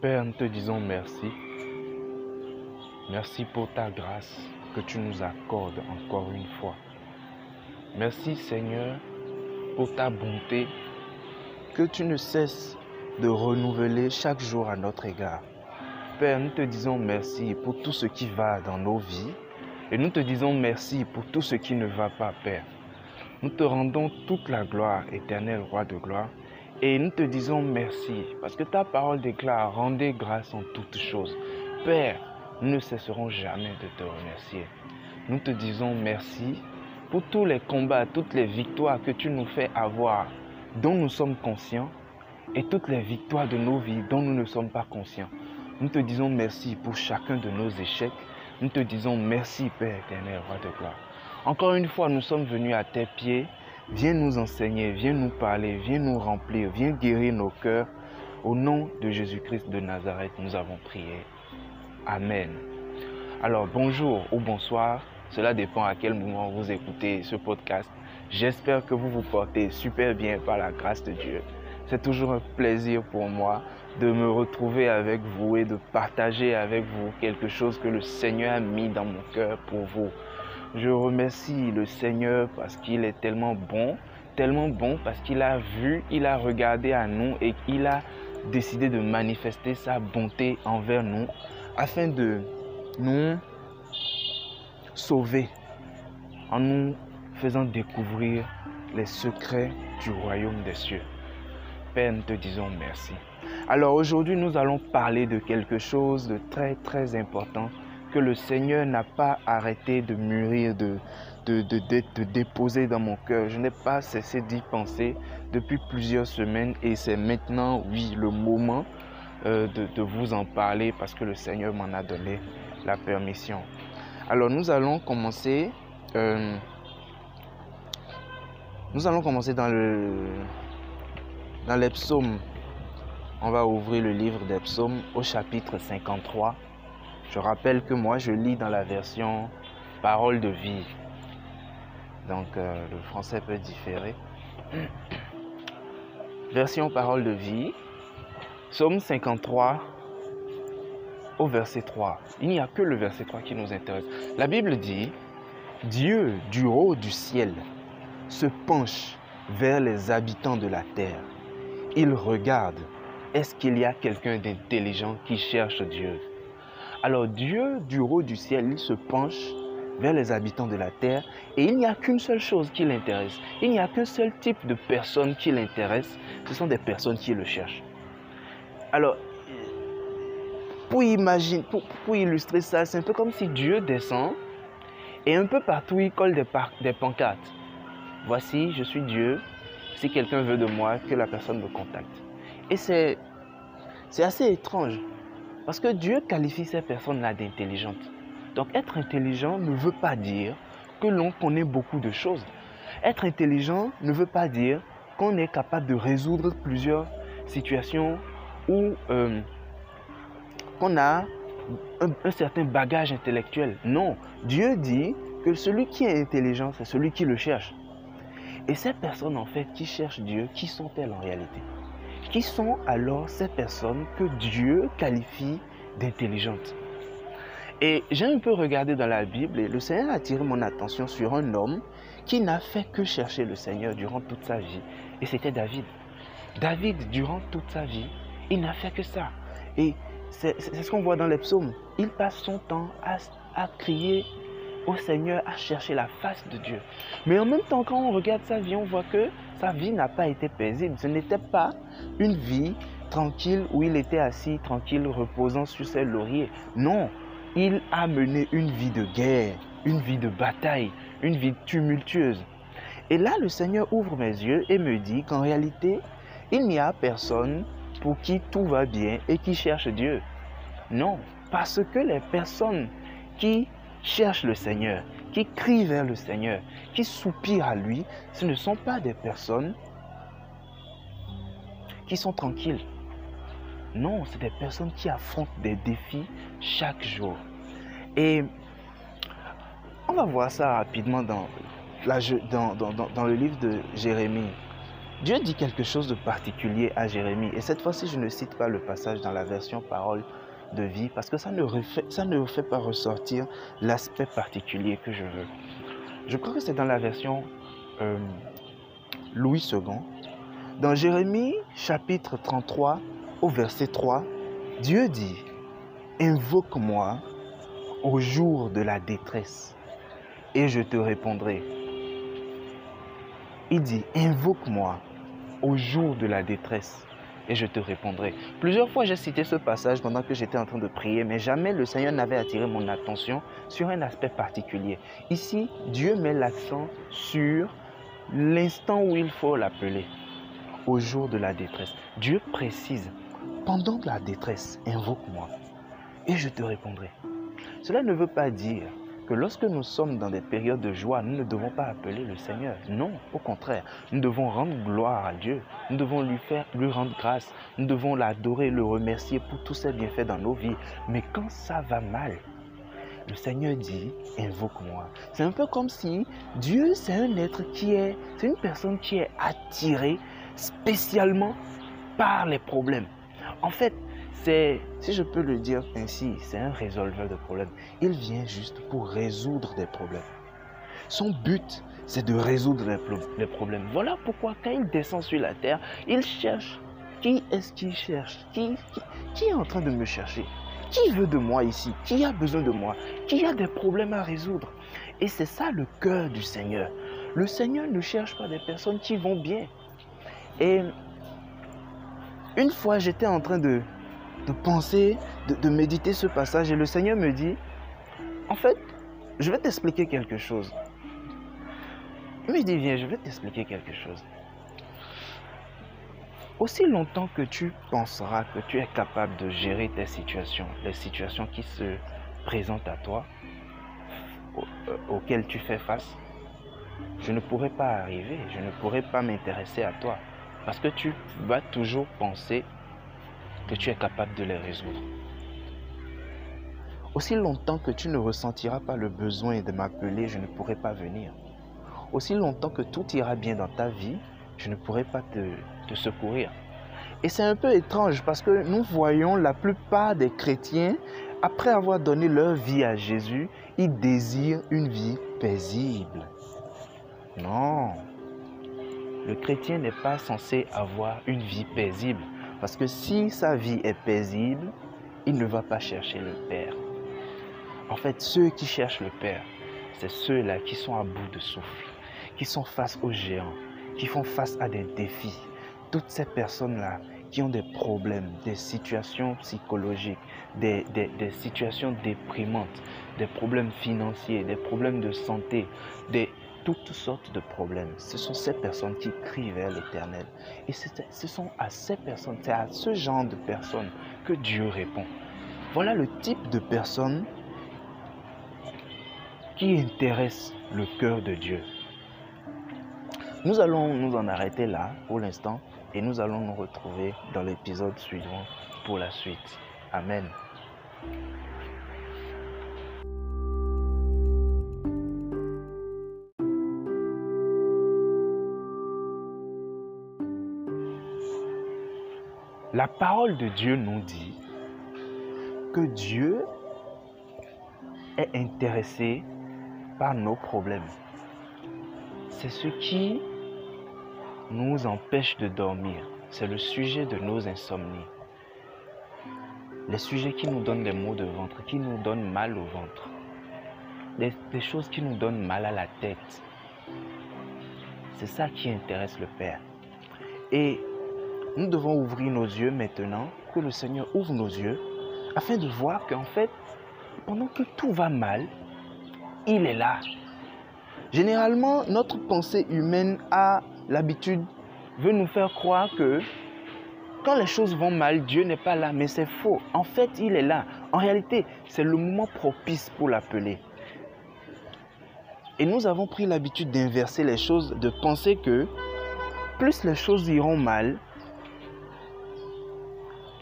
Père, nous te disons merci. Merci pour ta grâce que tu nous accordes encore une fois. Merci Seigneur pour ta bonté que tu ne cesses de renouveler chaque jour à notre égard. Père, nous te disons merci pour tout ce qui va dans nos vies et nous te disons merci pour tout ce qui ne va pas, Père. Nous te rendons toute la gloire, éternel roi de gloire, et nous te disons merci parce que ta parole déclare, rendez grâce en toutes choses. Père, nous ne cesserons jamais de te remercier. Nous te disons merci pour tous les combats, toutes les victoires que tu nous fais avoir, dont nous sommes conscients, et toutes les victoires de nos vies dont nous ne sommes pas conscients. Nous te disons merci pour chacun de nos échecs. Nous te disons merci, Père éternel, roi de gloire. Encore une fois, nous sommes venus à tes pieds Viens nous enseigner, viens nous parler, viens nous remplir, viens guérir nos cœurs. Au nom de Jésus-Christ de Nazareth, nous avons prié. Amen. Alors bonjour ou bonsoir, cela dépend à quel moment vous écoutez ce podcast. J'espère que vous vous portez super bien par la grâce de Dieu. C'est toujours un plaisir pour moi de me retrouver avec vous et de partager avec vous quelque chose que le Seigneur a mis dans mon cœur pour vous. Je remercie le Seigneur parce qu'il est tellement bon, tellement bon parce qu'il a vu, il a regardé à nous et il a décidé de manifester sa bonté envers nous afin de nous sauver en nous faisant découvrir les secrets du royaume des cieux. Père, nous te disons merci. Alors aujourd'hui, nous allons parler de quelque chose de très très important que le Seigneur n'a pas arrêté de mûrir, de, de, déposer dans mon cœur. Je n'ai pas cessé d'y penser depuis plusieurs semaines et c'est maintenant, oui, le moment euh, de, vous en parler parce que le Seigneur m'en a donné la permission. Alors nous allons commencer. Euh, nous allons commencer dans le dans les psaumes. On va ouvrir le livre des psaumes au chapitre 53. Je rappelle que moi, je lis dans la version parole de vie. Donc, euh, le français peut différer. Version parole de vie. Psaume 53 au verset 3. Il n'y a que le verset 3 qui nous intéresse. La Bible dit, Dieu du haut du ciel se penche vers les habitants de la terre. Il regarde, est-ce qu'il y a quelqu'un d'intelligent qui cherche Dieu? Alors Dieu, du haut du ciel, il se penche vers les habitants de la terre et il n'y a qu'une seule chose qui l'intéresse. Il n'y a qu'un seul type de personnes qui l'intéresse. Ce sont des personnes qui le cherchent. Alors, pour, imaginer, pour, illustrer ça, c'est un peu comme si Dieu descend et un peu partout il colle des, des pancartes. Voici, je suis Dieu. Si quelqu'un veut de moi, que la personne me contacte. Et c'est assez étrange parce que Dieu qualifie ces personnes-là d'intelligentes. Donc être intelligent ne veut pas dire que l'on connaît beaucoup de choses. Être intelligent ne veut pas dire qu'on est capable de résoudre plusieurs situations ou euh, qu'on a un, un, certain bagage intellectuel. Non, Dieu dit que celui qui est intelligent, c'est celui qui le cherche. Et ces personnes, en fait, qui cherchent Dieu, qui sont-elles en réalité? Qui sont alors ces personnes que Dieu qualifie d'intelligentes Et j'ai un peu regardé dans la Bible et le Seigneur a attiré mon attention sur un homme qui n'a fait que chercher le Seigneur durant toute sa vie. Et c'était David. David, durant toute sa vie, il n'a fait que ça. Et c'est ce qu'on voit dans les psaumes. Il passe son temps à, à crier au Seigneur à chercher la face de Dieu. Mais en même temps, quand on regarde sa vie, on voit que sa vie n'a pas été paisible. Ce n'était pas une vie tranquille où il était assis tranquille, reposant sur ses lauriers. Non, il a mené une vie de guerre, une vie de bataille, une vie tumultueuse. Et là, le Seigneur ouvre mes yeux et me dit qu'en réalité, il n'y a personne pour qui tout va bien et qui cherche Dieu. Non, parce que les personnes qui cherchent le Seigneur, qui crient vers le Seigneur, qui soupirent à lui, ce ne sont pas des personnes qui sont tranquilles. Non, c'est des personnes qui affrontent des défis chaque jour. Et on va voir ça rapidement dans, dans, dans, dans le livre de Jérémie. Dieu dit quelque chose de particulier à Jérémie. Et cette fois-ci, je ne cite pas le passage dans la version parole de vie parce que ça ne, fait pas ressortir l'aspect particulier que je veux. Je crois que c'est dans la version euh, Louis II. Dans Jérémie chapitre 33 au verset 3, Dieu dit, Invoque-moi au jour de la détresse et je te répondrai. Il dit, Invoque-moi au jour de la détresse et je te répondrai. Plusieurs fois, j'ai cité ce passage pendant que j'étais en train de prier, mais jamais le Seigneur n'avait attiré mon attention sur un aspect particulier. Ici, Dieu met l'accent sur l'instant où il faut l'appeler, au jour de la détresse. Dieu précise, pendant la détresse, invoque-moi et je te répondrai. Cela ne veut pas dire lorsque nous sommes dans des périodes de joie, nous ne devons pas appeler le Seigneur. Non, au contraire, nous devons rendre gloire à Dieu. Nous devons lui faire, lui rendre grâce. Nous devons l'adorer, le remercier pour tous ses bienfaits dans nos vies. Mais quand ça va mal, le Seigneur dit, invoque-moi. C'est un peu comme si Dieu, c'est un être qui est, c'est une personne qui est attirée spécialement par les problèmes. En fait, c'est, si je peux le dire ainsi, c'est un résolveur de problèmes. Il vient juste pour résoudre des problèmes. Son but, c'est de résoudre les, problèmes. Voilà pourquoi quand il descend sur la terre, il cherche. Qui est-ce qu'il cherche? Qui, qui, est en train de me chercher? Qui veut de moi ici? Qui a besoin de moi? Qui a des problèmes à résoudre? Et c'est ça le cœur du Seigneur. Le Seigneur ne cherche pas des personnes qui vont bien. Et une fois, j'étais en train de, de penser, de, méditer ce passage. Et le Seigneur me dit, en fait, je vais t'expliquer quelque chose. Il me dit, viens, je vais t'expliquer quelque chose. Aussi longtemps que tu penseras que tu es capable de gérer tes situations, les situations qui se présentent à toi, euh, auxquelles tu fais face, je ne pourrai pas arriver, je ne pourrai pas m'intéresser à toi. Parce que tu vas toujours penser que tu es capable de les résoudre. Aussi longtemps que tu ne ressentiras pas le besoin de m'appeler, je ne pourrai pas venir. Aussi longtemps que tout ira bien dans ta vie, je ne pourrai pas te, te secourir. Et c'est un peu étrange parce que nous voyons la plupart des chrétiens, après avoir donné leur vie à Jésus, ils désirent une vie paisible. Non, le chrétien n'est pas censé avoir une vie paisible. Parce que si sa vie est paisible, il ne va pas chercher le Père. En fait, ceux qui cherchent le Père, c'est ceux-là qui sont à bout de souffle, qui sont face aux géants, qui font face à des défis. Toutes ces personnes-là qui ont des problèmes, des situations psychologiques, des, des, situations déprimantes, des problèmes financiers, des problèmes de santé, des, toutes sortes de problèmes. Ce sont ces personnes qui crient vers l'Éternel. Et ce sont à ces personnes, c'est à ce genre de personnes que Dieu répond. Voilà le type de personnes qui intéressent le cœur de Dieu. Nous allons nous en arrêter là pour l'instant et nous allons nous retrouver dans l'épisode suivant pour la suite. Amen. La parole de Dieu nous dit que Dieu est intéressé par nos problèmes. C'est ce qui nous empêche de dormir. C'est le sujet de nos insomnies. Les sujets qui nous donnent des maux de ventre, qui nous donnent mal au ventre. Des, des choses qui nous donnent mal à la tête. C'est ça qui intéresse le Père. Et nous devons ouvrir nos yeux maintenant, que le Seigneur ouvre nos yeux, afin de voir qu'en fait, pendant que tout va mal, il est là. Généralement, notre pensée humaine a l'habitude, veut nous faire croire que quand les choses vont mal, Dieu n'est pas là, mais c'est faux. En fait, il est là. En réalité, c'est le moment propice pour l'appeler. Et nous avons pris l'habitude d'inverser les choses, de penser que plus les choses iront mal,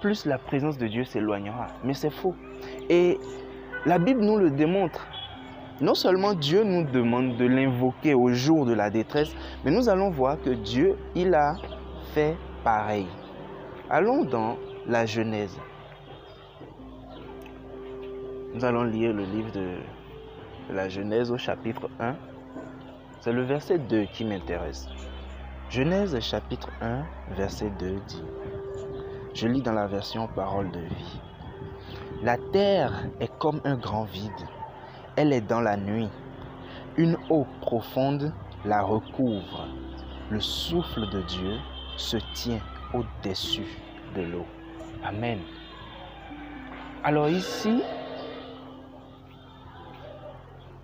plus la présence de Dieu s'éloignera. Mais c'est faux. Et la Bible nous le démontre. Non seulement Dieu nous demande de l'invoquer au jour de la détresse, mais nous allons voir que Dieu, il a fait pareil. Allons dans la Genèse. Nous allons lire le livre de la Genèse au chapitre 1. C'est le verset 2 qui m'intéresse. Genèse chapitre 1, verset 2 dit, je lis dans la version parole de vie, La terre est comme un grand vide, elle est dans la nuit, une eau profonde la recouvre, le souffle de Dieu se tient au-dessus de l'eau. Amen. Alors ici,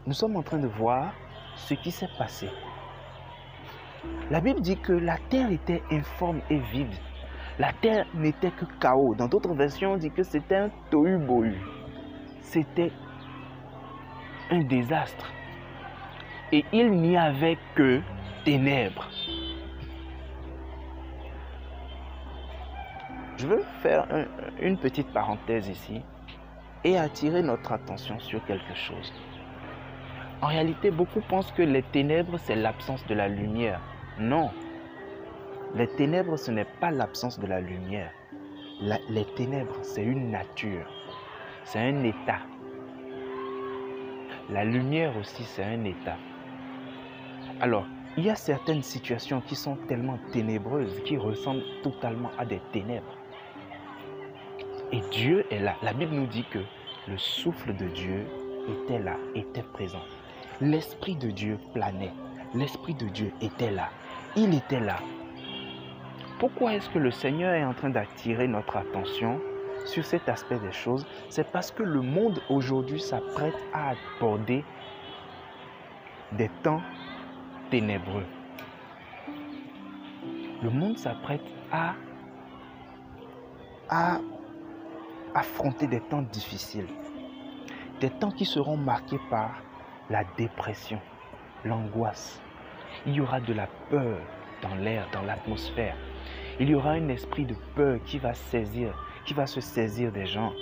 nous sommes en train de voir ce qui s'est passé. La Bible dit que la terre était informe et vide. La terre n'était que chaos. Dans d'autres versions, on dit que c'était un tohu-bohu. C'était un désastre. Et il n'y avait que ténèbres. Je veux faire une petite parenthèse ici et attirer notre attention sur quelque chose. En réalité, beaucoup pensent que les ténèbres, c'est l'absence de la lumière. Non. Les ténèbres, ce n'est pas l'absence de la lumière. les ténèbres, c'est une nature. C'est un état. La lumière aussi, c'est un état. Alors, il y a certaines situations qui sont tellement ténébreuses, qui ressemblent totalement à des ténèbres. Et Dieu est là. La Bible nous dit que le souffle de Dieu était là, était présent. L'Esprit de Dieu planait. L'Esprit de Dieu était là. Il était là. Pourquoi est-ce que le Seigneur est en train d'attirer notre attention sur cet aspect des choses? C'est parce que le monde aujourd'hui s'apprête à aborder des temps ténébreux. Le monde s'apprête à, affronter des temps difficiles. Des temps qui seront marqués par la dépression, l'angoisse. Il y aura de la peur dans l'air, dans l'atmosphère. Il y aura un esprit de peur qui va saisir, qui va se saisir des gens.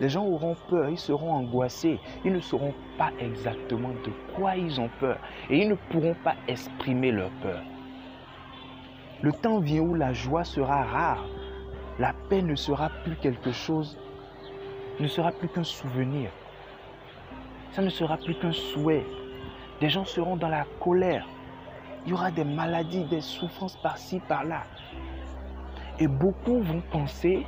Les gens auront peur, ils seront angoissés, ils ne sauront pas exactement de quoi ils ont peur et ils ne pourront pas exprimer leur peur. Le temps vient où la joie sera rare, la paix ne sera plus quelque chose, ne sera plus qu'un souvenir. Ça ne sera plus qu'un souhait. Des gens seront dans la colère. Il y aura des maladies, des souffrances par-ci, par-là. Et beaucoup vont penser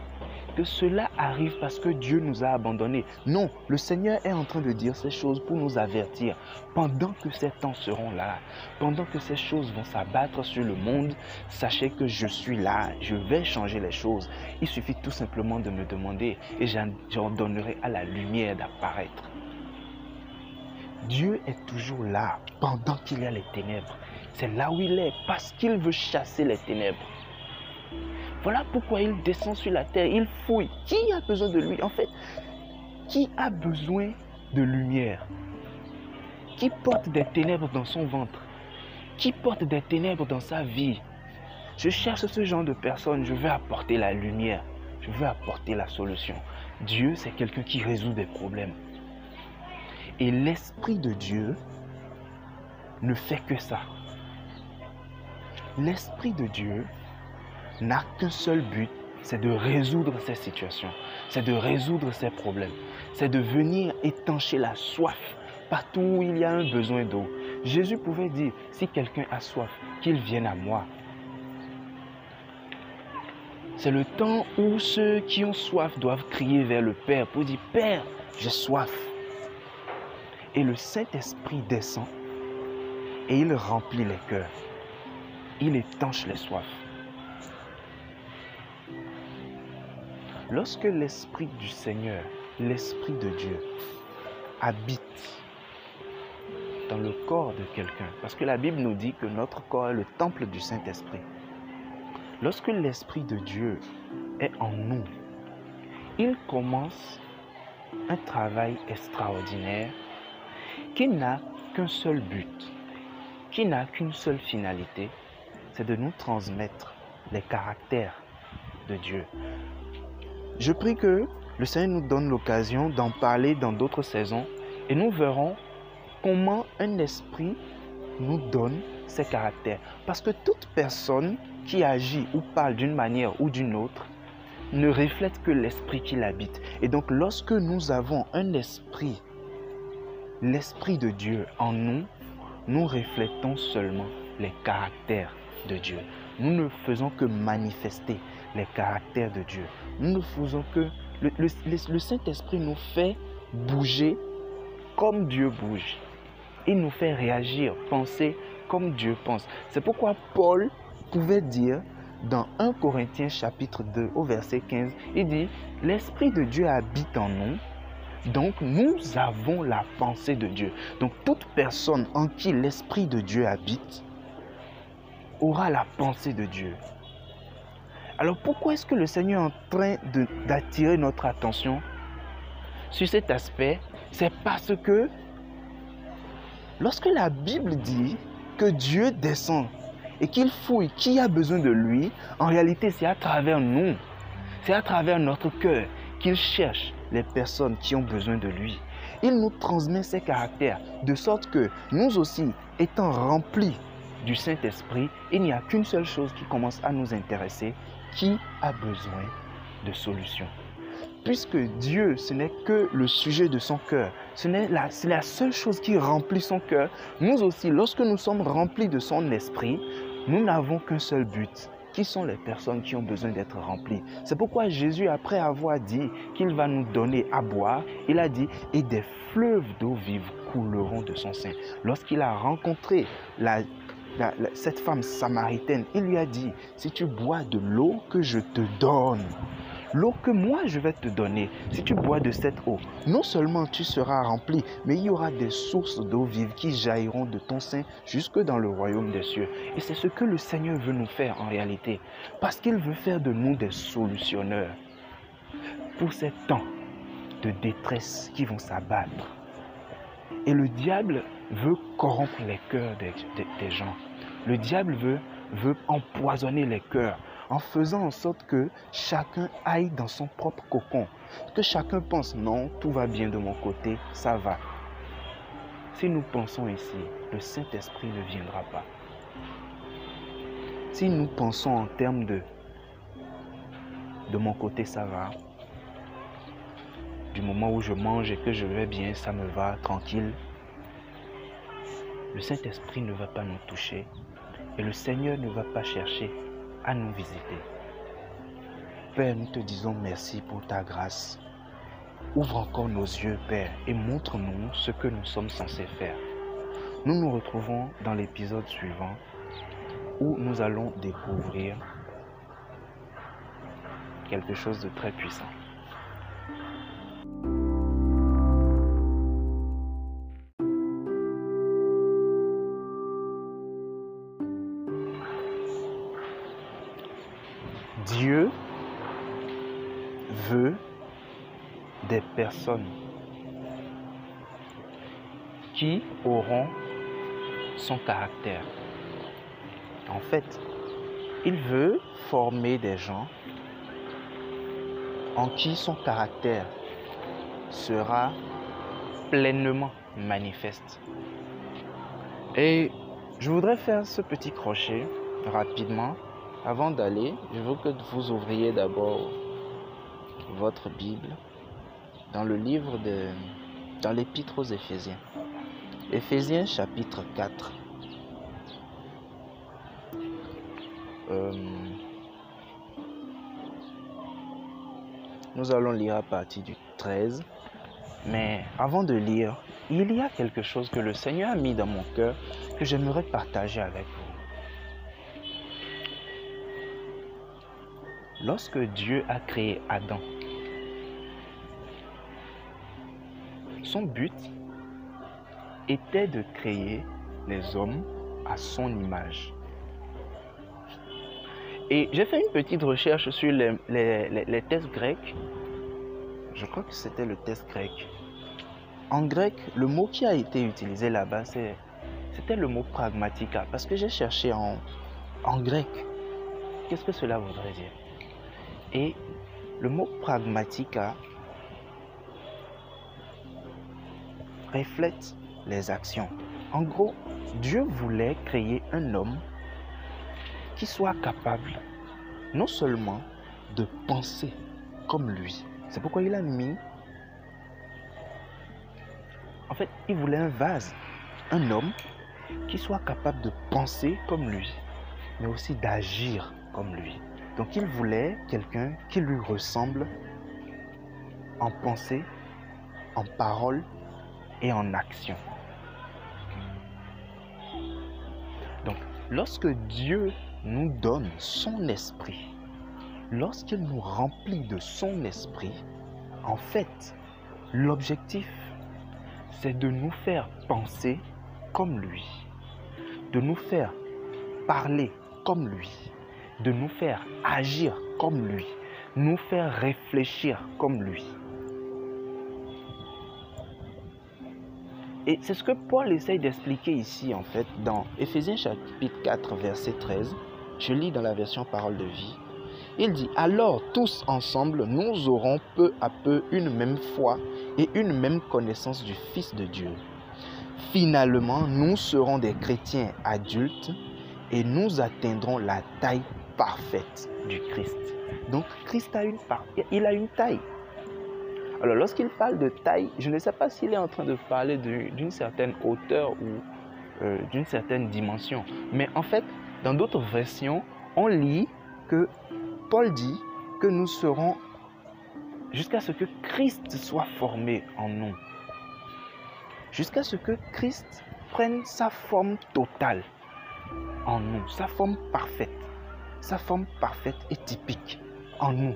que cela arrive parce que Dieu nous a abandonnés. Non, le Seigneur est en train de dire ces choses pour nous avertir. Pendant que ces temps seront là, pendant que ces choses vont s'abattre sur le monde, sachez que je suis là, je vais changer les choses. Il suffit tout simplement de me demander et j'en donnerai à la lumière d'apparaître. Dieu est toujours là pendant qu'il y a les ténèbres. C'est là où il est parce qu'il veut chasser les ténèbres. Voilà pourquoi il descend sur la terre, il fouille. Qui a besoin de lui En fait, qui a besoin de lumière? Qui porte des ténèbres dans son ventre? Qui porte des ténèbres dans sa vie? Je cherche ce genre de personnes, je veux apporter la lumière, je veux apporter la solution. Dieu, c'est quelqu'un qui résout des problèmes. Et l'Esprit de Dieu ne fait que ça. L'Esprit de Dieu n'a qu'un seul but, c'est de résoudre ces situations, c'est de résoudre ces problèmes, c'est de venir étancher la soif partout où il y a un besoin d'eau. Jésus pouvait dire, si quelqu'un a soif, qu'il vienne à moi. C'est le temps où ceux qui ont soif doivent crier vers le Père pour dire, Père, j'ai soif. Et le Saint-Esprit descend et il remplit les cœurs. Il étanche les soifs. Lorsque l'Esprit du Seigneur, l'Esprit de Dieu, habite dans le corps de quelqu'un, parce que la Bible nous dit que notre corps est le temple du Saint-Esprit, lorsque l'Esprit de Dieu est en nous, il commence un travail extraordinaire qui n'a qu'un seul but, qui n'a qu'une seule finalité, c'est de nous transmettre les caractères de Dieu, je prie que le Seigneur nous donne l'occasion d'en parler dans d'autres saisons et nous verrons comment un esprit nous donne ses caractères. Parce que toute personne qui agit ou parle d'une manière ou d'une autre ne reflète que l'esprit qui l'habite. Et donc lorsque nous avons un esprit, l'esprit de Dieu en nous, nous reflétons seulement les caractères de Dieu. Nous ne faisons que manifester les caractères de Dieu. Nous ne faisons que... Le, le Saint-Esprit nous fait bouger comme Dieu bouge. Il nous fait réagir, penser comme Dieu pense. C'est pourquoi Paul pouvait dire dans 1 Corinthiens chapitre 2 au verset 15, il dit, l'Esprit de Dieu habite en nous, donc nous avons la pensée de Dieu. Donc toute personne en qui l'Esprit de Dieu habite aura la pensée de Dieu. Alors pourquoi est-ce que le Seigneur est en train d'attirer notre attention sur cet aspect? C'est parce que lorsque la Bible dit que Dieu descend et qu'il fouille qui a besoin de lui, en réalité c'est à travers nous, c'est à travers notre cœur qu'il cherche les personnes qui ont besoin de lui. Il nous transmet ses caractères de sorte que nous aussi, étant remplis du Saint-Esprit, il n'y a qu'une seule chose qui commence à nous intéresser, qui a besoin de solutions. Puisque Dieu, ce n'est que le sujet de son cœur, c'est la, la seule chose qui remplit son cœur, nous aussi, lorsque nous sommes remplis de son esprit, nous n'avons qu'un seul but, qui sont les personnes qui ont besoin d'être remplies? C'est pourquoi Jésus, après avoir dit qu'il va nous donner à boire, il a dit, et des fleuves d'eau vive couleront de son sein. Lorsqu'il a rencontré cette femme samaritaine, il lui a dit, si tu bois de l'eau que je te donne, l'eau que moi je vais te donner, si tu bois de cette eau, non seulement tu seras rempli, mais il y aura des sources d'eau vive qui jailliront de ton sein jusque dans le royaume des cieux. Et c'est ce que le Seigneur veut nous faire en réalité, parce qu'il veut faire de nous des solutionneurs pour ces temps de détresse qui vont s'abattre. Et le diable veut corrompre les cœurs des, gens. Le diable veut, veut empoisonner les cœurs en faisant en sorte que chacun aille dans son propre cocon. Que chacun pense, non, tout va bien de mon côté, ça va. Si nous pensons ici, le Saint-Esprit ne viendra pas. Si nous pensons en termes de de mon côté, ça va. Du moment où je mange et que je vais bien, ça me va, tranquille. Le Saint-Esprit ne va pas nous toucher et le Seigneur ne va pas chercher à nous visiter. Père, nous te disons merci pour ta grâce. Ouvre encore nos yeux, Père, et montre-nous ce que nous sommes censés faire. Nous nous retrouvons dans l'épisode suivant où nous allons découvrir quelque chose de très puissant. Qui auront son caractère. En fait, il veut former des gens en qui son caractère sera pleinement manifeste. Et je voudrais faire ce petit crochet rapidement avant d'aller, je veux que vous ouvriez d'abord votre Bible dans le livre de dans l'épître aux Éphésiens. Éphésiens chapitre 4. Euh, nous allons lire à partir du 13. Mais avant de lire, il y a quelque chose que le Seigneur a mis dans mon cœur que j'aimerais partager avec vous. Lorsque Dieu a créé Adam, son but était de créer les hommes à son image. Et j'ai fait une petite recherche sur les, tests grecs. Je crois que c'était le test grec. En grec, le mot qui a été utilisé là-bas, c'était le mot pragmatica. Parce que j'ai cherché en, grec. Qu'est-ce que cela voudrait dire? Et le mot pragmatica reflète les actions. En gros, Dieu voulait créer un homme qui soit capable non seulement de penser comme lui. C'est pourquoi il a mis... En fait, il voulait un vase, un homme qui soit capable de penser comme lui, mais aussi d'agir comme lui. Donc il voulait quelqu'un qui lui ressemble en pensée, en parole en action. Donc lorsque Dieu nous donne son esprit, lorsqu'il nous remplit de son esprit, en fait, l'objectif, c'est de nous faire penser comme lui, de nous faire parler comme lui, de nous faire agir comme lui, nous faire réfléchir comme lui. Et c'est ce que Paul essaye d'expliquer ici, en fait, dans Éphésiens chapitre 4, verset 13. Je lis dans la version Parole de vie. Il dit, alors tous ensemble, nous aurons peu à peu une même foi et une même connaissance du Fils de Dieu. Finalement, nous serons des chrétiens adultes et nous atteindrons la taille parfaite du Christ. Donc Christ a une, il a une taille. Alors lorsqu'il parle de taille, je ne sais pas s'il est en train de parler d'une certaine hauteur ou euh, d'une certaine dimension. Mais en fait, dans d'autres versions, on lit que Paul dit que nous serons jusqu'à ce que Christ soit formé en nous. Jusqu'à ce que Christ prenne sa forme totale en nous, sa forme parfaite, sa forme parfaite et typique en nous.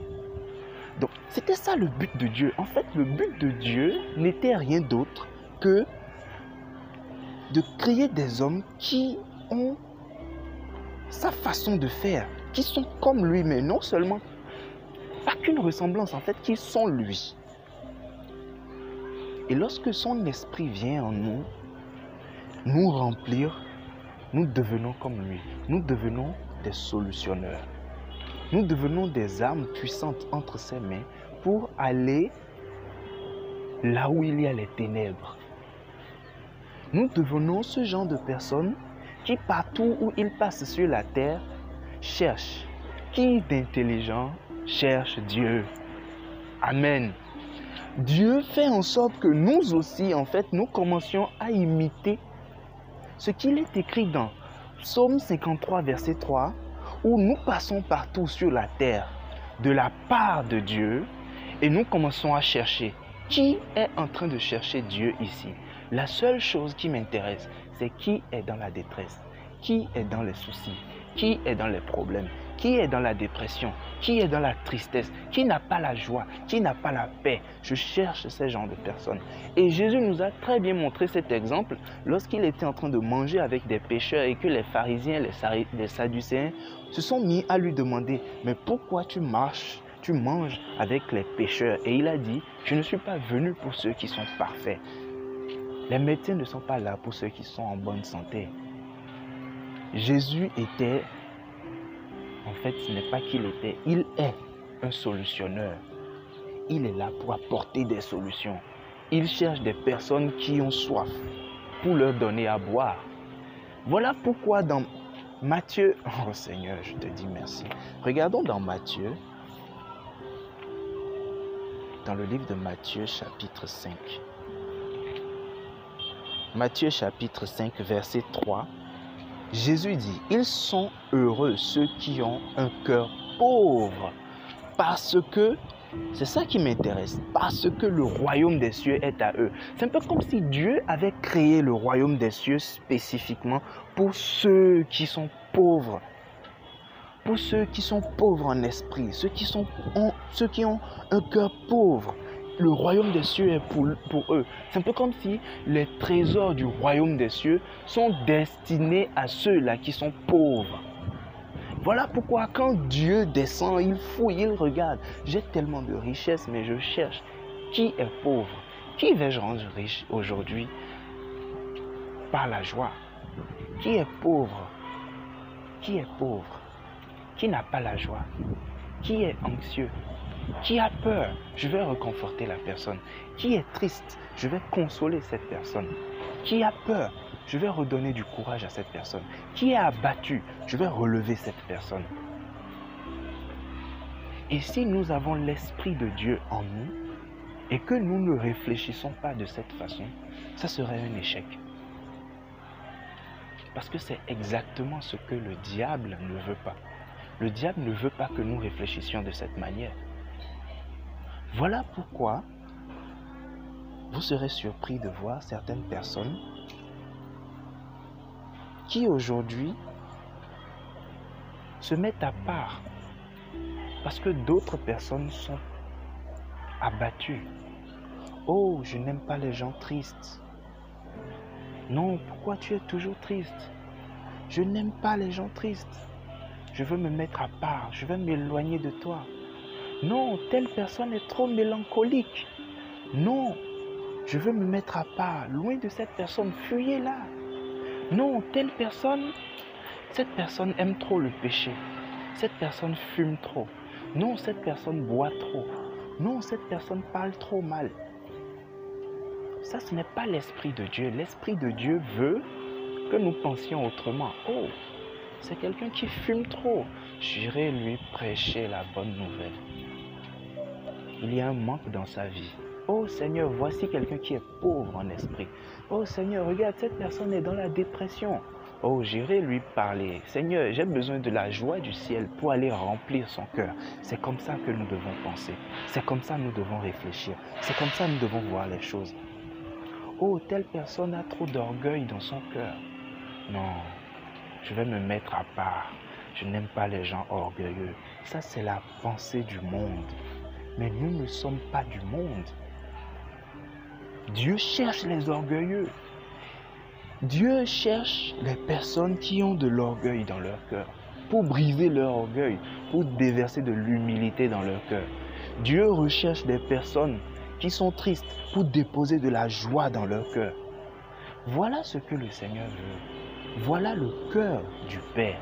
Donc, c'était ça le but de Dieu. En fait, le but de Dieu n'était rien d'autre que de créer des hommes qui ont sa façon de faire, qui sont comme lui, mais non seulement, pas qu'une ressemblance, en fait, qui sont lui. Et lorsque son esprit vient en nous, nous remplir, nous devenons comme lui. Nous devenons des solutionneurs. Nous devenons des armes puissantes entre ses mains pour aller là où il y a les ténèbres. Nous devenons ce genre de personnes qui partout où ils passent sur la terre cherchent. Qui d'intelligent cherche Dieu Amen. Dieu fait en sorte que nous aussi, en fait, nous commencions à imiter ce qu'il est écrit dans Psaume 53, verset 3 où nous passons partout sur la terre de la part de Dieu et nous commençons à chercher. Qui est en train de chercher Dieu ici? La seule chose qui m'intéresse, c'est qui est dans la détresse, qui est dans les soucis, qui est dans les problèmes, qui est dans la dépression, qui est dans la tristesse, qui n'a pas la joie, qui n'a pas la paix? Je cherche ces gens de personnes. Et Jésus nous a très bien montré cet exemple lorsqu'il était en train de manger avec des pécheurs et que les pharisiens, les sadducéens se sont mis à lui demander, mais pourquoi tu marches? Tu manges avec les pécheurs. Et il a dit, je ne suis pas venu pour ceux qui sont parfaits. Les médecins ne sont pas là pour ceux qui sont en bonne santé. Jésus était en fait, ce n'est pas qu'il était, il est un solutionneur. Il est là pour apporter des solutions. Il cherche des personnes qui ont soif pour leur donner à boire. Voilà pourquoi dans Matthieu, oh Seigneur, je te dis merci. Regardons dans Matthieu, dans le livre de Matthieu chapitre 5. Matthieu chapitre 5 verset 3 Jésus dit, ils sont heureux ceux qui ont un cœur pauvre, parce que, c'est ça qui m'intéresse, parce que le royaume des cieux est à eux. C'est un peu comme si Dieu avait créé le royaume des cieux spécifiquement pour ceux qui sont pauvres. Pour ceux qui sont pauvres en esprit, ceux qui, sont, ceux qui ont un cœur pauvre le royaume des cieux est pour, eux. C'est un peu comme si les trésors du royaume des cieux sont destinés à ceux-là qui sont pauvres. Voilà pourquoi quand Dieu descend, il fouille, il regarde. J'ai tellement de richesses, mais je cherche qui est pauvre. Qui vais-je rendre riche aujourd'hui par la joie? Qui est pauvre? Qui est pauvre? Qui n'a pas la joie? Qui est anxieux? Qui a peur, je vais reconforter la personne. Qui est triste, je vais consoler cette personne. Qui a peur, je vais redonner du courage à cette personne. Qui est abattu, je vais relever cette personne. Et si nous avons l'Esprit de Dieu en nous et que nous ne réfléchissons pas de cette façon, ça serait un échec. Parce que c'est exactement ce que le diable ne veut pas. Le diable ne veut pas que nous réfléchissions de cette manière. Voilà pourquoi vous serez surpris de voir certaines personnes qui aujourd'hui se mettent à part parce que d'autres personnes sont abattues. Oh, je n'aime pas les gens tristes. Non, pourquoi tu es toujours triste? Je n'aime pas les gens tristes. Je veux me mettre à part, je veux m'éloigner de toi. Non, telle personne est trop mélancolique. Non, je veux me mettre à part, loin de cette personne, fuyez-la. Non, telle personne, cette personne aime trop le péché. Cette personne fume trop. Non, cette personne boit trop. Non, cette personne parle trop mal. Ça, ce n'est pas l'Esprit de Dieu. L'Esprit de Dieu veut que nous pensions autrement. Oh, c'est quelqu'un qui fume trop. J'irai lui prêcher la bonne nouvelle. Il y a un manque dans sa vie. Oh Seigneur, voici quelqu'un qui est pauvre en esprit. Oh Seigneur, regarde, cette personne est dans la dépression. Oh, j'irai lui parler. Seigneur, j'ai besoin de la joie du ciel pour aller remplir son cœur. C'est comme ça que nous devons penser. C'est comme ça que nous devons réfléchir. C'est comme ça que nous devons voir les choses. Oh, telle personne a trop d'orgueil dans son cœur. Non, je vais me mettre à part. Je n'aime pas les gens orgueilleux. Ça, c'est la pensée du monde. Mais nous ne sommes pas du monde. Dieu cherche les orgueilleux. Dieu cherche les personnes qui ont de l'orgueil dans leur cœur pour briser leur orgueil, pour déverser de l'humilité dans leur cœur. Dieu recherche des personnes qui sont tristes pour déposer de la joie dans leur cœur. Voilà ce que le Seigneur veut. Voilà le cœur du Père.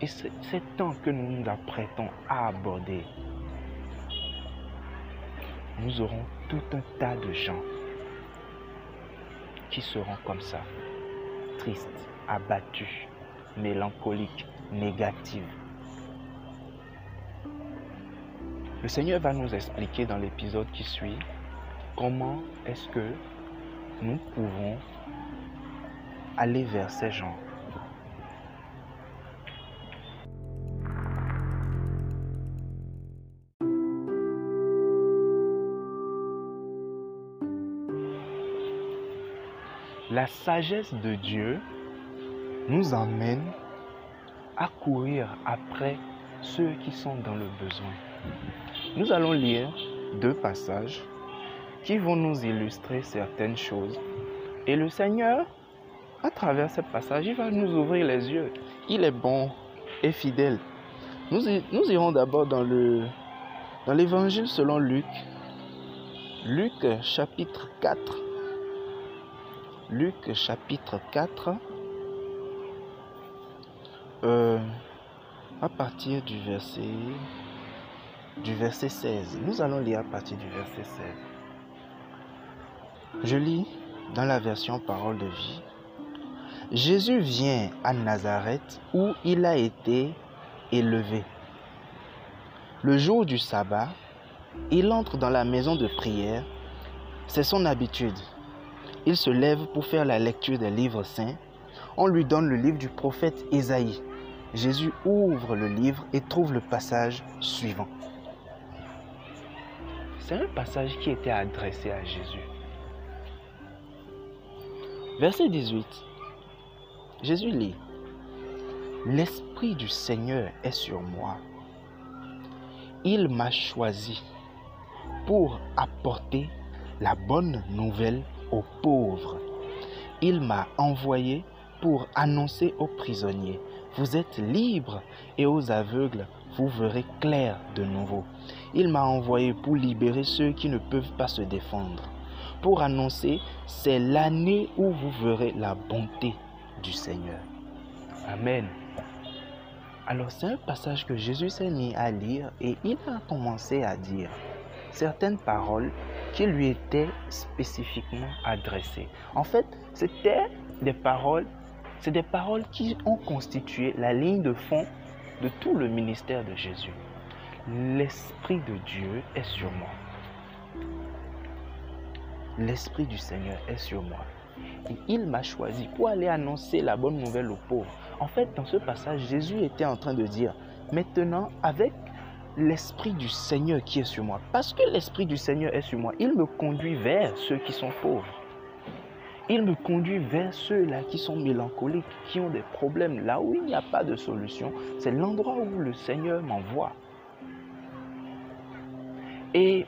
Et c'est temps que nous nous apprêtons à aborder. Nous aurons tout un tas de gens qui seront comme ça, tristes, abattus, mélancoliques, négatifs. Le Seigneur va nous expliquer dans l'épisode qui suit comment est-ce que nous pouvons aller vers ces gens. La sagesse de Dieu nous emmène à courir après ceux qui sont dans le besoin. Nous allons lire deux passages qui vont nous illustrer certaines choses. Et le Seigneur, à travers ces passages, il va nous ouvrir les yeux. Il est bon et fidèle. Nous, irons d'abord dans dans l'évangile selon Luc. Luc chapitre 4 Luc chapitre 4, euh, à partir du verset, du verset 16. Nous allons lire à partir du verset 16. Je lis dans la version Parole de vie. Jésus vient à Nazareth où il a été élevé. Le jour du sabbat, il entre dans la maison de prière. C'est son habitude il se lève pour faire la lecture des livres saints. On lui donne le livre du prophète Ésaïe. Jésus ouvre le livre et trouve le passage suivant. C'est un passage qui était adressé à Jésus. Verset 18. Jésus lit. L'Esprit du Seigneur est sur moi. Il m'a choisi pour apporter la bonne nouvelle aux pauvres. Il m'a envoyé pour annoncer aux prisonniers, vous êtes libres et aux aveugles, vous verrez clair de nouveau. Il m'a envoyé pour libérer ceux qui ne peuvent pas se défendre, pour annoncer, c'est l'année où vous verrez la bonté du Seigneur. Amen. Alors c'est un passage que Jésus s'est mis à lire et il a commencé à dire certaines paroles qui lui étaient spécifiquement adressées. En fait, c'était des paroles, c'est des paroles qui ont constitué la ligne de fond de tout le ministère de Jésus. L'Esprit de Dieu est sur moi. L'Esprit du Seigneur est sur moi. Et il m'a choisi pour aller annoncer la bonne nouvelle aux pauvres. En fait, dans ce passage, Jésus était en train de dire, maintenant, avec l'Esprit du Seigneur qui est sur moi, parce que l'Esprit du Seigneur est sur moi, il me conduit vers ceux qui sont pauvres. Il me conduit vers ceux-là qui sont mélancoliques, qui ont des problèmes, là où il n'y a pas de solution. C'est l'endroit où le Seigneur m'envoie. Et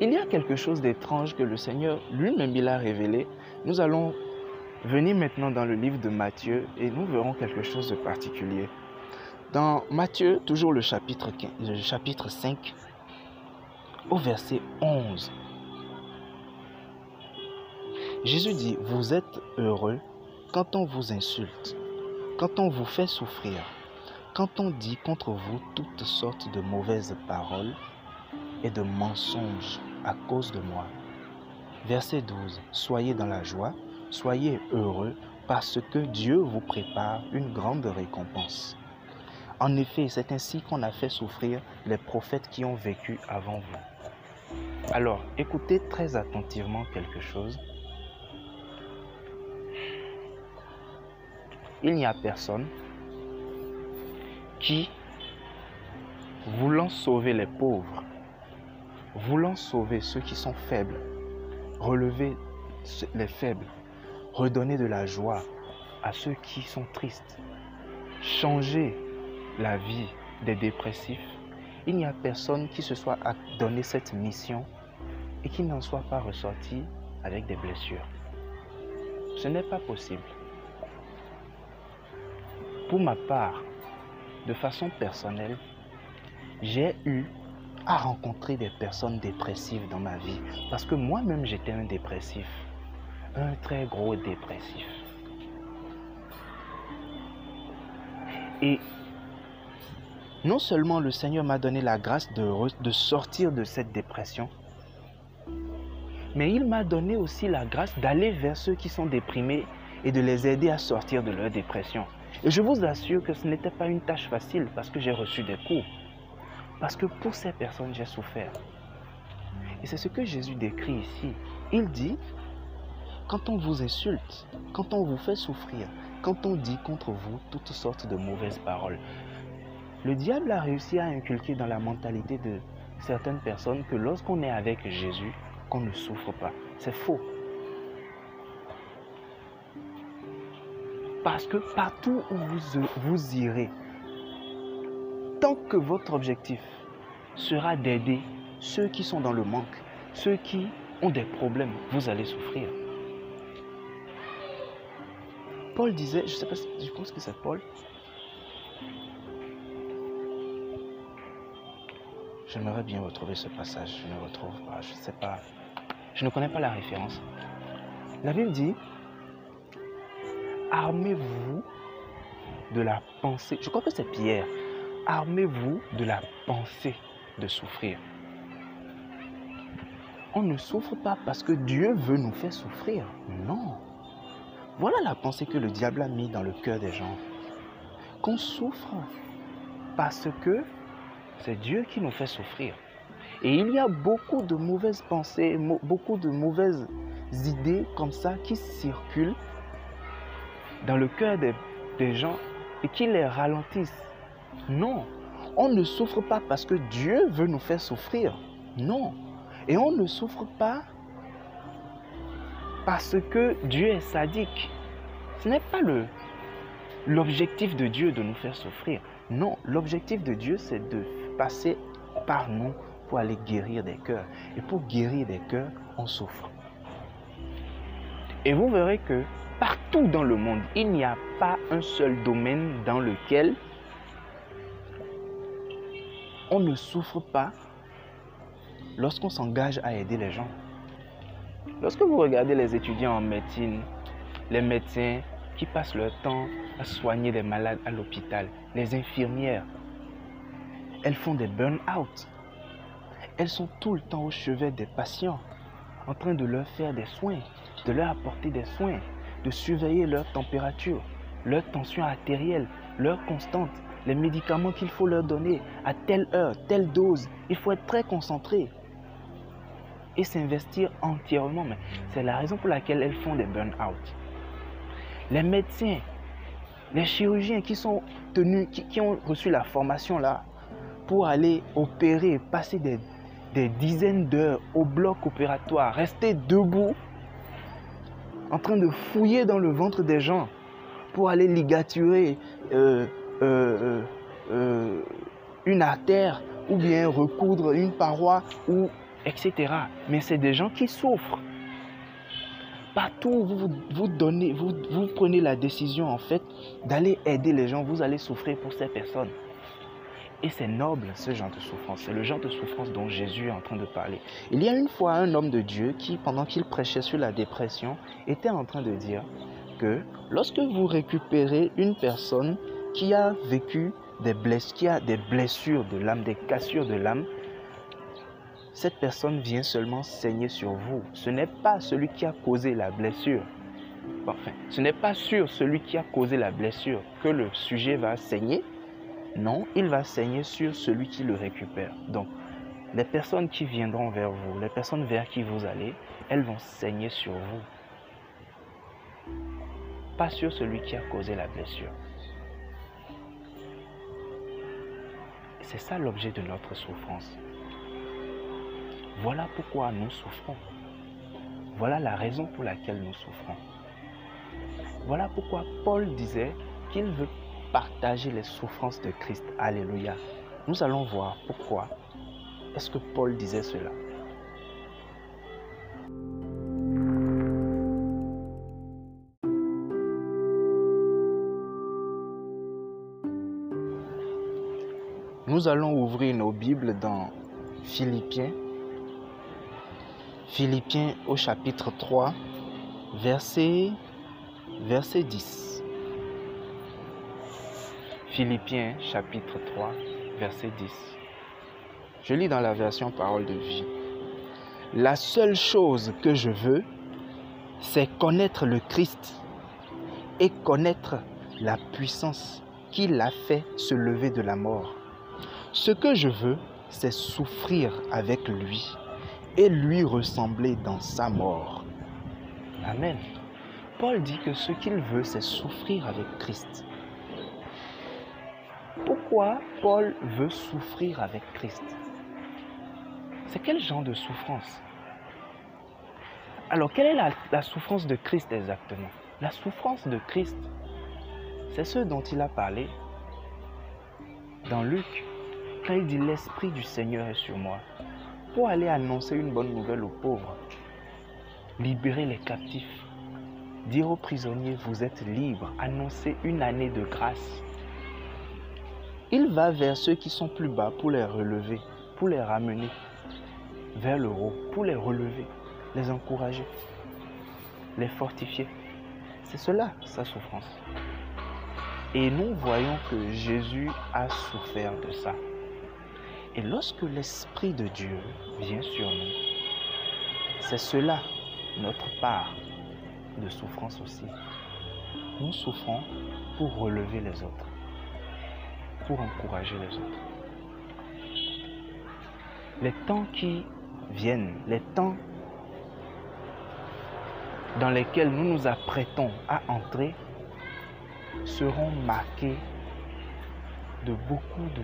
il y a quelque chose d'étrange que le Seigneur lui-même il a révélé. Nous allons venir maintenant dans le livre de Matthieu et nous verrons quelque chose de particulier. Dans Matthieu, toujours le chapitre, 15, le chapitre 5, au verset 11, Jésus dit, vous êtes heureux quand on vous insulte, quand on vous fait souffrir, quand on dit contre vous toutes sortes de mauvaises paroles et de mensonges à cause de moi. Verset 12. Soyez dans la joie, soyez heureux parce que Dieu vous prépare une grande récompense. En effet, c'est ainsi qu'on a fait souffrir les prophètes qui ont vécu avant vous. Alors, écoutez très attentivement quelque chose. Il n'y a personne qui, voulant sauver les pauvres, voulant sauver ceux qui sont faibles, relever les faibles, redonner de la joie à ceux qui sont tristes, changer la vie des dépressifs, il n'y a personne qui se soit donné cette mission et qui n'en soit pas ressorti avec des blessures. Ce n'est pas possible. Pour ma part, de façon personnelle, j'ai eu à rencontrer des personnes dépressives dans ma vie. Parce que moi-même, j'étais un dépressif. Un très gros dépressif. Et non seulement le Seigneur m'a donné la grâce de, sortir de cette dépression, mais il m'a donné aussi la grâce d'aller vers ceux qui sont déprimés et de les aider à sortir de leur dépression. Et je vous assure que ce n'était pas une tâche facile parce que j'ai reçu des coups. Parce que pour ces personnes, j'ai souffert. Et c'est ce que Jésus décrit ici. Il dit, quand on vous insulte, quand on vous fait souffrir, quand on dit contre vous toutes sortes de mauvaises paroles, le diable a réussi à inculquer dans la mentalité de certaines personnes que lorsqu'on est avec Jésus, qu'on ne souffre pas. C'est faux. Parce que partout où vous, irez, tant que votre objectif sera d'aider ceux qui sont dans le manque, ceux qui ont des problèmes, vous allez souffrir. Paul disait, je sais pas, je pense que c'est Paul. J'aimerais bien retrouver ce passage, je ne retrouve pas, je ne sais pas. Je ne connais pas la référence. La Bible dit, armez-vous de la pensée. Je crois que c'est Pierre armez-vous de la pensée de souffrir. On ne souffre pas parce que Dieu veut nous faire souffrir. Non. Voilà la pensée que le diable a mis dans le cœur des gens. Qu'on souffre parce que c'est Dieu qui nous fait souffrir. Et il y a beaucoup de mauvaises pensées, beaucoup de mauvaises idées comme ça qui circulent dans le cœur des, gens et qui les ralentissent non. On ne souffre pas parce que Dieu veut nous faire souffrir. Non. Et on ne souffre pas parce que Dieu est sadique. Ce n'est pas l'objectif de Dieu de nous faire souffrir. Non, l'objectif de Dieu c'est de passer par nous pour aller guérir des cœurs. Et pour guérir des cœurs, on souffre. Et vous verrez que partout dans le monde, il n'y a pas un seul domaine dans lequel on ne souffre pas lorsqu'on s'engage à aider les gens. Lorsque vous regardez les étudiants en médecine, les médecins qui passent leur temps à soigner les malades à l'hôpital, les infirmières, elles font des burn-out. elles sont tout le temps au chevet des patients, en train de leur faire des soins, de leur apporter des soins, de surveiller leur température, leur tension artérielle, leur constante, les médicaments qu'il faut leur donner à telle heure, telle dose. Il faut être très concentré et s'investir entièrement. Mais c'est la raison pour laquelle elles font des burn-out. Les médecins, les chirurgiens qui sont tenus, qui, ont reçu la formation là pour aller opérer, passer des, des dizaines d'heures au bloc opératoire, rester debout, en train de fouiller dans le ventre des gens pour aller ligaturer euh, euh, euh, une artère ou bien recoudre une paroi ou etc. Mais c'est des gens qui souffrent. Partout vous, vous, donnez, vous, vous prenez la décision en fait d'aller aider les gens, vous allez souffrir pour ces personnes. Et c'est noble ce genre de souffrance. C'est le genre de souffrance dont Jésus est en train de parler. Il y a une fois un homme de Dieu qui, pendant qu'il prêchait sur la dépression, était en train de dire que lorsque vous récupérez une personne qui a vécu des blessures, qui a des blessures de l'âme, des cassures de l'âme, cette personne vient seulement saigner sur vous. Ce n'est pas celui qui a causé la blessure. Enfin, ce n'est pas sur celui qui a causé la blessure que le sujet va saigner. Non, il va saigner sur celui qui le récupère. Donc, les personnes qui viendront vers vous, les personnes vers qui vous allez, elles vont saigner sur vous. Pas sur celui qui a causé la blessure. C'est ça l'objet de notre souffrance. Voilà pourquoi nous souffrons. Voilà la raison pour laquelle nous souffrons. Voilà pourquoi Paul disait qu'il veut partager les souffrances de Christ. Alléluia. Nous allons voir pourquoi est-ce que Paul disait cela. Nous allons ouvrir nos Bibles dans Philippiens. Philippiens au chapitre 3, verset, verset 10. Philippiens chapitre 3, verset 10. Je lis dans la version parole de vie. La seule chose que je veux, c'est connaître le Christ et connaître la puissance qui l'a fait se lever de la mort ce que je veux, c'est souffrir avec lui et lui ressembler dans sa mort. Amen. Paul dit que ce qu'il veut, c'est souffrir avec Christ. Pourquoi Paul veut souffrir avec Christ? C'est quel genre de souffrance? Alors, quelle est la, souffrance de Christ exactement? La souffrance de Christ, c'est ce dont il a parlé dans Luc quand il dit l'Esprit du Seigneur est sur moi, pour aller annoncer une bonne nouvelle aux pauvres, libérer les captifs, dire aux prisonniers, vous êtes libres, annoncer une année de grâce. Il va vers ceux qui sont plus bas pour les relever, pour les ramener vers le haut, pour les relever, les encourager, les fortifier. C'est cela, sa souffrance. Et nous voyons que Jésus a souffert de ça. Et lorsque l'Esprit de Dieu vient sur nous, c'est cela notre part de souffrance aussi. Nous souffrons pour relever les autres, pour encourager les autres. Les temps qui viennent, les temps dans lesquels nous nous apprêtons à entrer seront marqués de beaucoup de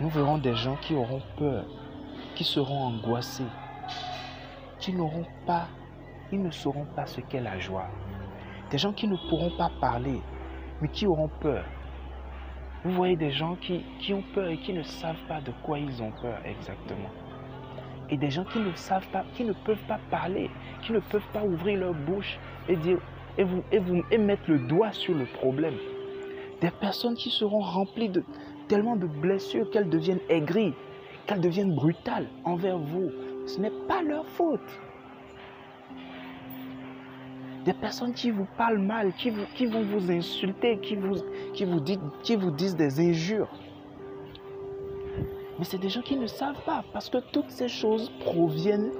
nous verrons des gens qui auront peur, qui seront angoissés, qui n'auront pas, ils ne sauront pas ce qu'est la joie. Des gens qui ne pourront pas parler, mais qui auront peur. Vous voyez des gens qui, ont peur et qui ne savent pas de quoi ils ont peur exactement. Et des gens qui ne savent pas, qui ne peuvent pas parler, qui ne peuvent pas ouvrir leur bouche et dire et vous, et vous et mettre le doigt sur le problème. Des personnes qui seront remplies de, tellement de blessures qu'elles deviennent aigries, qu'elles deviennent brutales envers vous. Ce n'est pas leur faute. Des personnes qui vous parlent mal, qui, qui vont vous insulter, qui vous, qui, vous disent, qui vous disent des injures. Mais c'est des gens qui ne savent pas parce que toutes ces choses proviennent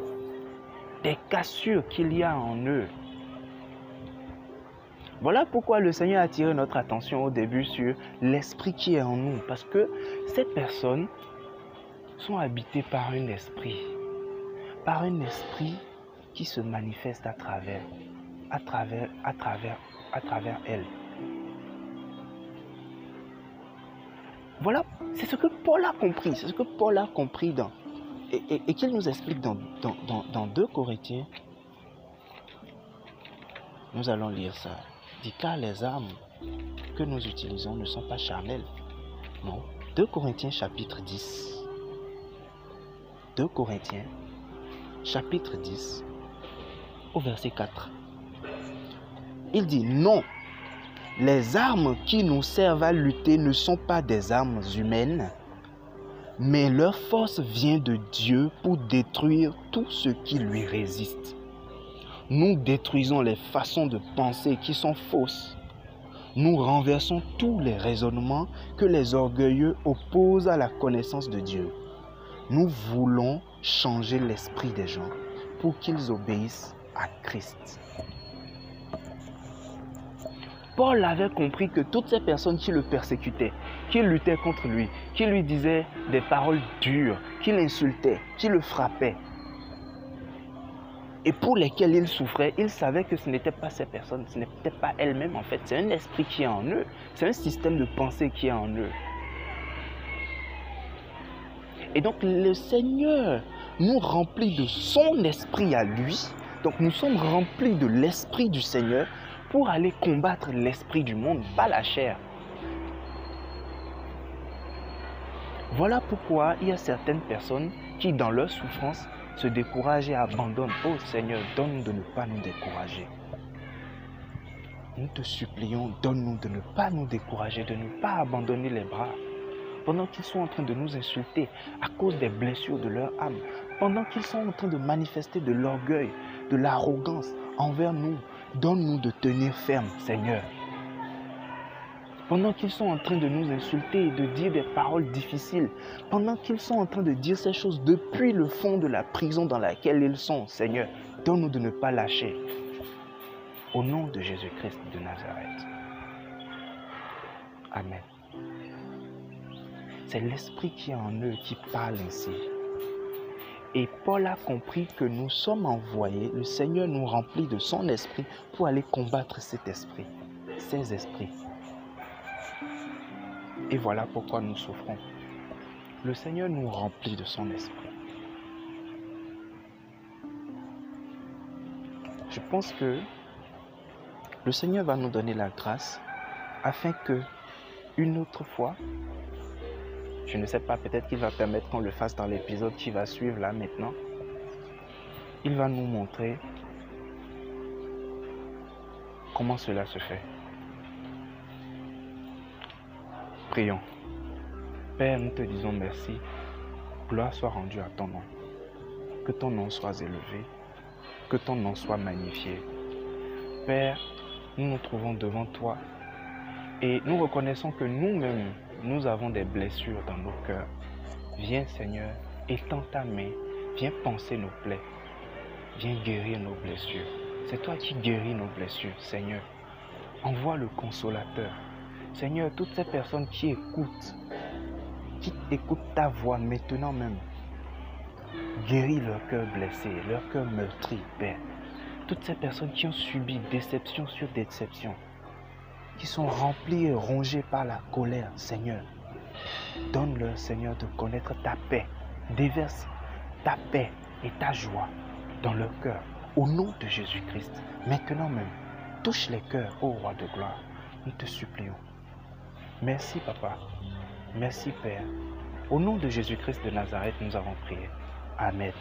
des cassures qu'il y a en eux. Voilà pourquoi le Seigneur a attiré notre attention au début sur l'esprit qui est en nous. Parce que ces personnes sont habitées par un esprit. Par un esprit qui se manifeste à travers, à travers, à travers, à travers elles. Voilà, c'est ce que Paul a compris, c'est ce que Paul a compris dans, et, qu'il nous explique dans, dans, dans 2 Corinthiens. Nous allons lire ça. Dit car les armes que nous utilisons ne sont pas charnelles. Non. 2 Corinthiens chapitre 10. 2 Corinthiens chapitre 10 au verset 4. Il dit non, les armes qui nous servent à lutter ne sont pas des armes humaines, mais leur force vient de Dieu pour détruire tout ce qui lui résiste. Nous détruisons les façons de penser qui sont fausses. Nous renversons tous les raisonnements que les orgueilleux opposent à la connaissance de Dieu. Nous voulons changer l'esprit des gens pour qu'ils obéissent à Christ. Paul avait compris que toutes ces personnes qui le persécutaient, qui luttaient contre lui, qui lui disaient des paroles dures, qui l'insultaient, qui le frappaient, et pour lesquelles il souffrait, il savait que ce n'étaient pas ces personnes, ce n'était pas elles-mêmes en fait, c'est un esprit qui est en eux, c'est un système de pensée qui est en eux. Et donc le Seigneur nous remplit de son esprit à lui, donc nous sommes remplis de l'esprit du Seigneur pour aller combattre l'esprit du monde, pas la chair. Voilà pourquoi il y a certaines personnes qui, dans leur souffrance, se découragent et abandonnent. Oh Seigneur, donne-nous de ne pas nous décourager. Nous te supplions, donne-nous de ne pas nous décourager, de ne pas abandonner les bras. Pendant qu'ils sont en train de nous insulter à cause des blessures de leur âme, pendant qu'ils sont en train de manifester de l'orgueil, de l'arrogance envers nous, Donne-nous de tenir ferme, Seigneur. Pendant qu'ils sont en train de nous insulter et de dire des paroles difficiles, pendant qu'ils sont en train de dire ces choses depuis le fond de la prison dans laquelle ils sont, Seigneur, donne-nous de ne pas lâcher. Au nom de Jésus-Christ de Nazareth. Amen. C'est l'Esprit qui est en eux qui parle ainsi. Et Paul a compris que nous sommes envoyés, le Seigneur nous remplit de son esprit pour aller combattre cet esprit, ces esprits. Et voilà pourquoi nous souffrons. Le Seigneur nous remplit de son esprit. Je pense que le Seigneur va nous donner la grâce afin que une autre fois je ne sais pas, peut-être qu'il va permettre qu'on le fasse dans l'épisode qui va suivre là maintenant. Il va nous montrer comment cela se fait. Prions. Père, nous te disons merci. Gloire soit rendue à ton nom. Que ton nom soit élevé. Que ton nom soit magnifié. Père, nous nous trouvons devant toi et nous reconnaissons que nous-mêmes, nous avons des blessures dans nos cœurs. Viens Seigneur, étends ta main, viens penser nos plaies, viens guérir nos blessures. C'est toi qui guéris nos blessures, Seigneur. Envoie le consolateur. Seigneur, toutes ces personnes qui écoutent, qui écoutent ta voix maintenant même, guéris leur cœur blessé, leur cœur meurtri, Père. Toutes ces personnes qui ont subi déception sur déception, qui sont remplis et rongés par la colère, Seigneur. Donne-leur, Seigneur, de connaître ta paix. Déverse ta paix et ta joie dans leur cœur. Au nom de Jésus-Christ, maintenant même, touche les cœurs, ô roi de gloire. Nous te supplions. Merci, Papa. Merci, Père. Au nom de Jésus-Christ de Nazareth, nous avons prié. Amen.